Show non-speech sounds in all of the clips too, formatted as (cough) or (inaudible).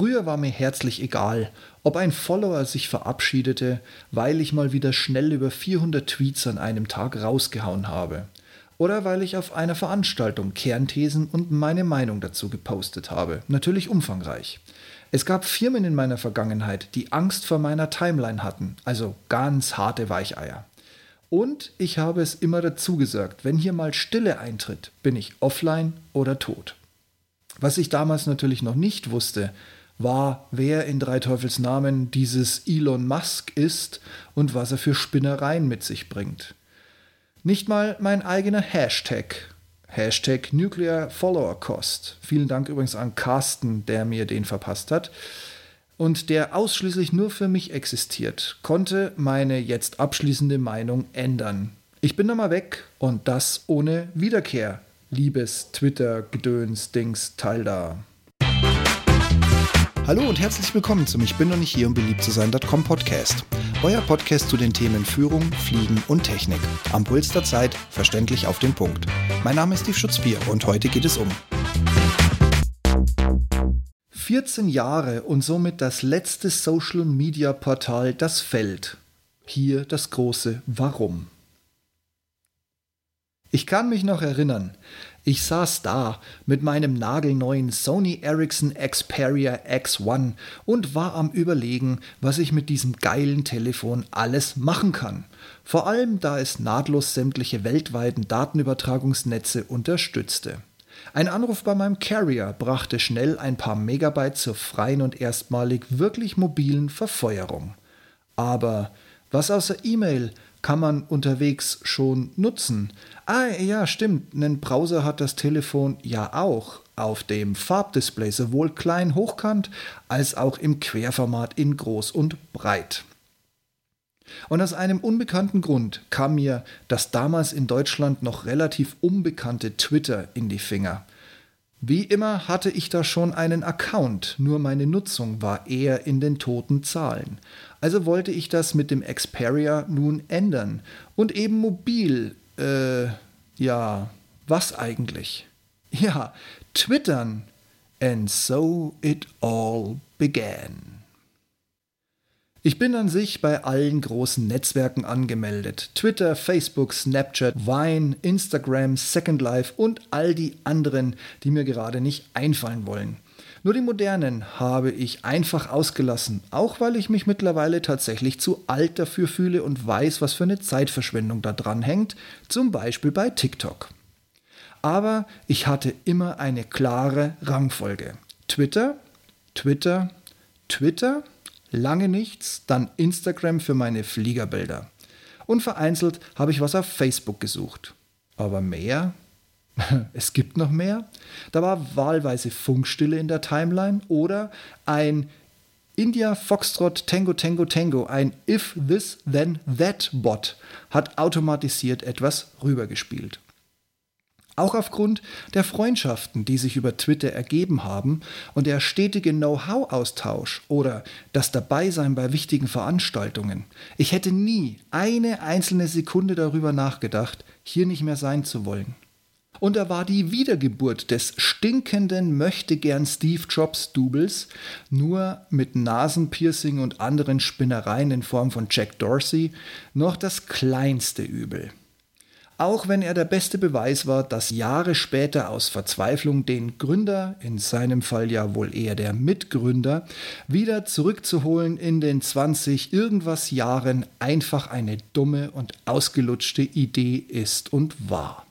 Früher war mir herzlich egal, ob ein Follower sich verabschiedete, weil ich mal wieder schnell über 400 Tweets an einem Tag rausgehauen habe. Oder weil ich auf einer Veranstaltung Kernthesen und meine Meinung dazu gepostet habe. Natürlich umfangreich. Es gab Firmen in meiner Vergangenheit, die Angst vor meiner Timeline hatten, also ganz harte Weicheier. Und ich habe es immer dazu gesagt, wenn hier mal Stille eintritt, bin ich offline oder tot. Was ich damals natürlich noch nicht wusste, war, wer in Drei Teufels Namen dieses Elon Musk ist und was er für Spinnereien mit sich bringt. Nicht mal mein eigener Hashtag. Hashtag Nuclear Follower Cost. Vielen Dank übrigens an Carsten, der mir den verpasst hat. Und der ausschließlich nur für mich existiert, konnte meine jetzt abschließende Meinung ändern. Ich bin nochmal weg und das ohne Wiederkehr. Liebes Twitter, Gedöns, Dings, Teil da. Hallo und herzlich willkommen zum Ich bin noch nicht hier, um beliebt zu sein.com Podcast. Euer Podcast zu den Themen Führung, Fliegen und Technik. Am Puls der Zeit, verständlich auf den Punkt. Mein Name ist Steve Schutzbier und heute geht es um 14 Jahre und somit das letzte Social Media Portal, das fällt. Hier das große Warum. Ich kann mich noch erinnern, ich saß da mit meinem nagelneuen Sony Ericsson Xperia X1 und war am Überlegen, was ich mit diesem geilen Telefon alles machen kann. Vor allem, da es nahtlos sämtliche weltweiten Datenübertragungsnetze unterstützte. Ein Anruf bei meinem Carrier brachte schnell ein paar Megabyte zur freien und erstmalig wirklich mobilen Verfeuerung. Aber was außer E-Mail kann man unterwegs schon nutzen. Ah, ja, stimmt, einen Browser hat das Telefon ja auch auf dem Farbdisplay, sowohl klein hochkant als auch im Querformat in groß und breit. Und aus einem unbekannten Grund kam mir das damals in Deutschland noch relativ unbekannte Twitter in die Finger. Wie immer hatte ich da schon einen Account, nur meine Nutzung war eher in den toten Zahlen. Also wollte ich das mit dem Xperia nun ändern. Und eben mobil, äh, ja, was eigentlich? Ja, twittern. And so it all began. Ich bin an sich bei allen großen Netzwerken angemeldet. Twitter, Facebook, Snapchat, Vine, Instagram, Second Life und all die anderen, die mir gerade nicht einfallen wollen. Nur die modernen habe ich einfach ausgelassen, auch weil ich mich mittlerweile tatsächlich zu alt dafür fühle und weiß, was für eine Zeitverschwendung da dran hängt, zum Beispiel bei TikTok. Aber ich hatte immer eine klare Rangfolge. Twitter, Twitter, Twitter, lange nichts, dann Instagram für meine Fliegerbilder. Und vereinzelt habe ich was auf Facebook gesucht. Aber mehr (laughs) es gibt noch mehr. Da war wahlweise Funkstille in der Timeline oder ein India Foxtrot Tango Tango Tango, ein If This Then That Bot, hat automatisiert etwas rübergespielt. Auch aufgrund der Freundschaften, die sich über Twitter ergeben haben und der stetige Know-how-Austausch oder das Dabeisein bei wichtigen Veranstaltungen. Ich hätte nie eine einzelne Sekunde darüber nachgedacht, hier nicht mehr sein zu wollen. Und er war die Wiedergeburt des stinkenden Möchtegern Steve Jobs Doubles, nur mit Nasenpiercing und anderen Spinnereien in Form von Jack Dorsey, noch das kleinste Übel. Auch wenn er der beste Beweis war, dass Jahre später aus Verzweiflung den Gründer, in seinem Fall ja wohl eher der Mitgründer, wieder zurückzuholen in den 20 irgendwas Jahren einfach eine dumme und ausgelutschte Idee ist und war.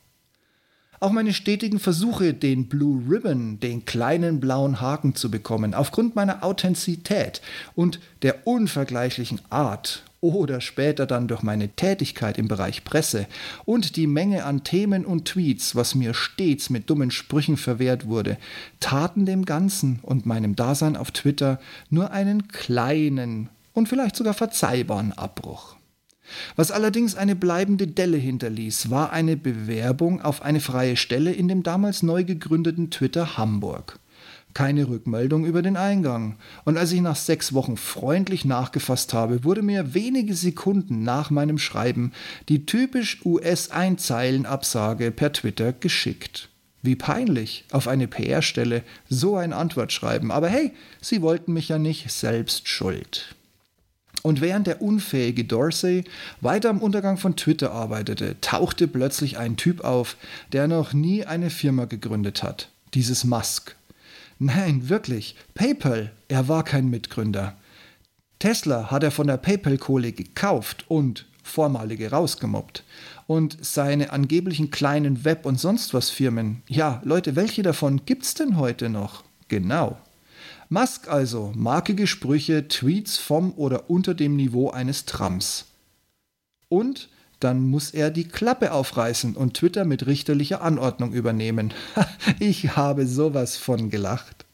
Auch meine stetigen Versuche, den Blue Ribbon, den kleinen blauen Haken zu bekommen, aufgrund meiner Authentizität und der unvergleichlichen Art oder später dann durch meine Tätigkeit im Bereich Presse und die Menge an Themen und Tweets, was mir stets mit dummen Sprüchen verwehrt wurde, taten dem Ganzen und meinem Dasein auf Twitter nur einen kleinen und vielleicht sogar verzeihbaren Abbruch. Was allerdings eine bleibende Delle hinterließ, war eine Bewerbung auf eine freie Stelle in dem damals neu gegründeten Twitter Hamburg. Keine Rückmeldung über den Eingang. Und als ich nach sechs Wochen freundlich nachgefasst habe, wurde mir wenige Sekunden nach meinem Schreiben die typisch US-Einzeilenabsage per Twitter geschickt. Wie peinlich, auf eine PR-Stelle so ein Antwort schreiben. Aber hey, sie wollten mich ja nicht selbst schuld. Und während der unfähige Dorsey weiter am Untergang von Twitter arbeitete, tauchte plötzlich ein Typ auf, der noch nie eine Firma gegründet hat. Dieses Musk. Nein, wirklich, PayPal, er war kein Mitgründer. Tesla hat er von der PayPal-Kohle gekauft und vormalige rausgemobbt. Und seine angeblichen kleinen Web- und sonst was Firmen, ja, Leute, welche davon gibt's denn heute noch? Genau. Musk also, markige Sprüche, Tweets vom oder unter dem Niveau eines Trumps. Und dann muss er die Klappe aufreißen und Twitter mit richterlicher Anordnung übernehmen. (laughs) ich habe sowas von gelacht.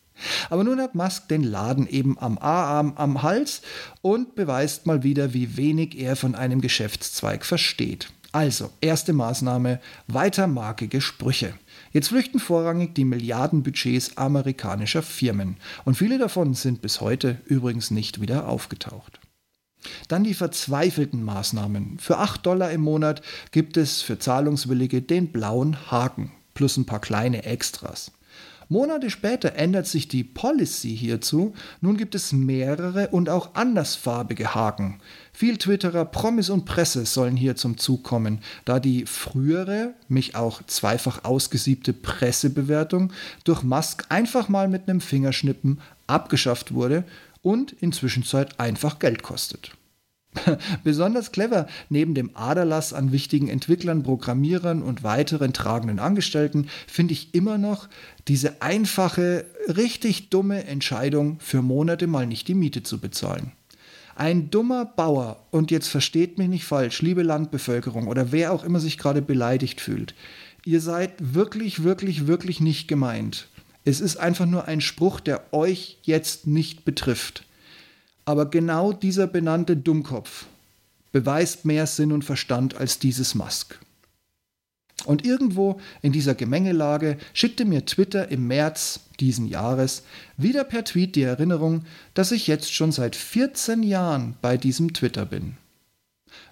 Aber nun hat Musk den Laden eben am A-Arm am Hals und beweist mal wieder, wie wenig er von einem Geschäftszweig versteht. Also, erste Maßnahme, weiter markige Sprüche. Jetzt flüchten vorrangig die Milliardenbudgets amerikanischer Firmen und viele davon sind bis heute übrigens nicht wieder aufgetaucht. Dann die verzweifelten Maßnahmen. Für 8 Dollar im Monat gibt es für Zahlungswillige den blauen Haken plus ein paar kleine Extras. Monate später ändert sich die Policy hierzu. Nun gibt es mehrere und auch andersfarbige Haken. Viel Twitterer, Promis und Presse sollen hier zum Zug kommen, da die frühere, mich auch zweifach ausgesiebte Pressebewertung durch Musk einfach mal mit einem Fingerschnippen abgeschafft wurde und inzwischen einfach Geld kostet. (laughs) Besonders clever, neben dem Aderlass an wichtigen Entwicklern, Programmierern und weiteren tragenden Angestellten, finde ich immer noch diese einfache, richtig dumme Entscheidung, für Monate mal nicht die Miete zu bezahlen. Ein dummer Bauer, und jetzt versteht mich nicht falsch, liebe Landbevölkerung oder wer auch immer sich gerade beleidigt fühlt, ihr seid wirklich, wirklich, wirklich nicht gemeint. Es ist einfach nur ein Spruch, der euch jetzt nicht betrifft. Aber genau dieser benannte Dummkopf beweist mehr Sinn und Verstand als dieses Musk. Und irgendwo in dieser Gemengelage schickte mir Twitter im März diesen Jahres wieder per Tweet die Erinnerung, dass ich jetzt schon seit 14 Jahren bei diesem Twitter bin.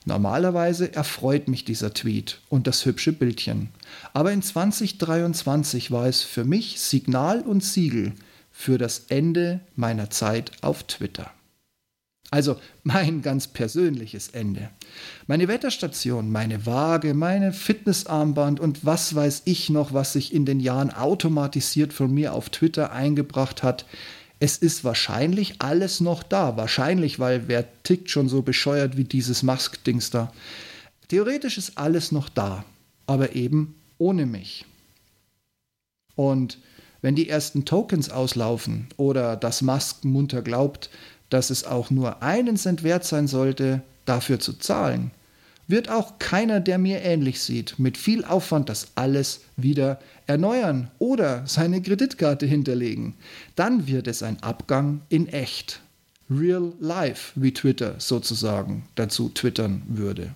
Normalerweise erfreut mich dieser Tweet und das hübsche Bildchen, aber in 2023 war es für mich Signal und Siegel für das Ende meiner Zeit auf Twitter. Also mein ganz persönliches Ende. Meine Wetterstation, meine Waage, meine Fitnessarmband und was weiß ich noch, was sich in den Jahren automatisiert von mir auf Twitter eingebracht hat. Es ist wahrscheinlich alles noch da. Wahrscheinlich, weil wer tickt schon so bescheuert wie dieses Musk-Dings da. Theoretisch ist alles noch da, aber eben ohne mich. Und wenn die ersten Tokens auslaufen oder das Musk munter glaubt, dass es auch nur einen Cent wert sein sollte, dafür zu zahlen, wird auch keiner, der mir ähnlich sieht, mit viel Aufwand das alles wieder erneuern oder seine Kreditkarte hinterlegen. Dann wird es ein Abgang in echt. Real Life, wie Twitter sozusagen dazu twittern würde.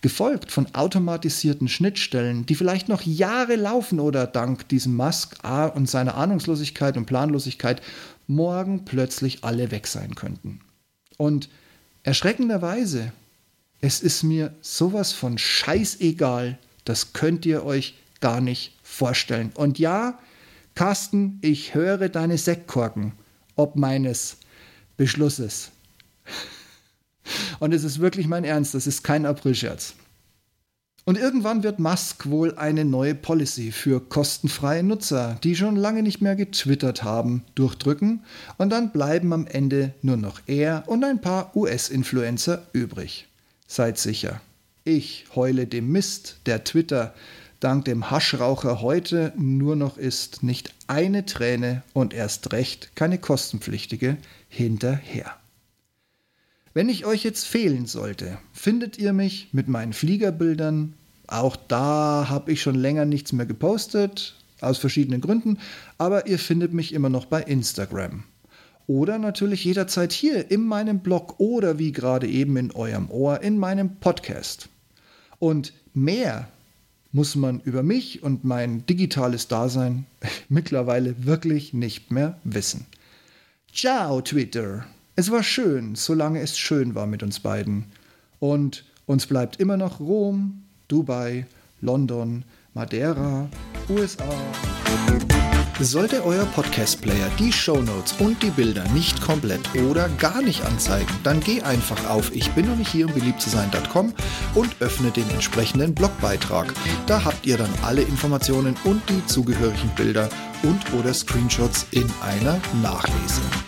Gefolgt von automatisierten Schnittstellen, die vielleicht noch Jahre laufen oder dank diesem Musk und seiner Ahnungslosigkeit und Planlosigkeit morgen plötzlich alle weg sein könnten. Und erschreckenderweise, es ist mir sowas von scheißegal, das könnt ihr euch gar nicht vorstellen. Und ja, Carsten, ich höre deine Sektkorken, ob meines Beschlusses. Und es ist wirklich mein Ernst, das ist kein Aprilscherz. Und irgendwann wird Musk wohl eine neue Policy für kostenfreie Nutzer, die schon lange nicht mehr getwittert haben, durchdrücken und dann bleiben am Ende nur noch er und ein paar US-Influencer übrig. Seid sicher, ich heule dem Mist, der Twitter dank dem Haschraucher heute nur noch ist, nicht eine Träne und erst recht keine kostenpflichtige hinterher. Wenn ich euch jetzt fehlen sollte, findet ihr mich mit meinen Fliegerbildern. Auch da habe ich schon länger nichts mehr gepostet, aus verschiedenen Gründen, aber ihr findet mich immer noch bei Instagram. Oder natürlich jederzeit hier in meinem Blog oder wie gerade eben in eurem Ohr in meinem Podcast. Und mehr muss man über mich und mein digitales Dasein (laughs) mittlerweile wirklich nicht mehr wissen. Ciao, Twitter! Es war schön, solange es schön war mit uns beiden. Und uns bleibt immer noch Rom, Dubai, London, Madeira USA. Sollte euer Podcast-Player die Shownotes und die Bilder nicht komplett oder gar nicht anzeigen, dann geh einfach auf ich bin noch nicht hier um beliebt zu sein.com und öffne den entsprechenden Blogbeitrag. Da habt ihr dann alle Informationen und die zugehörigen Bilder und oder Screenshots in einer Nachlese.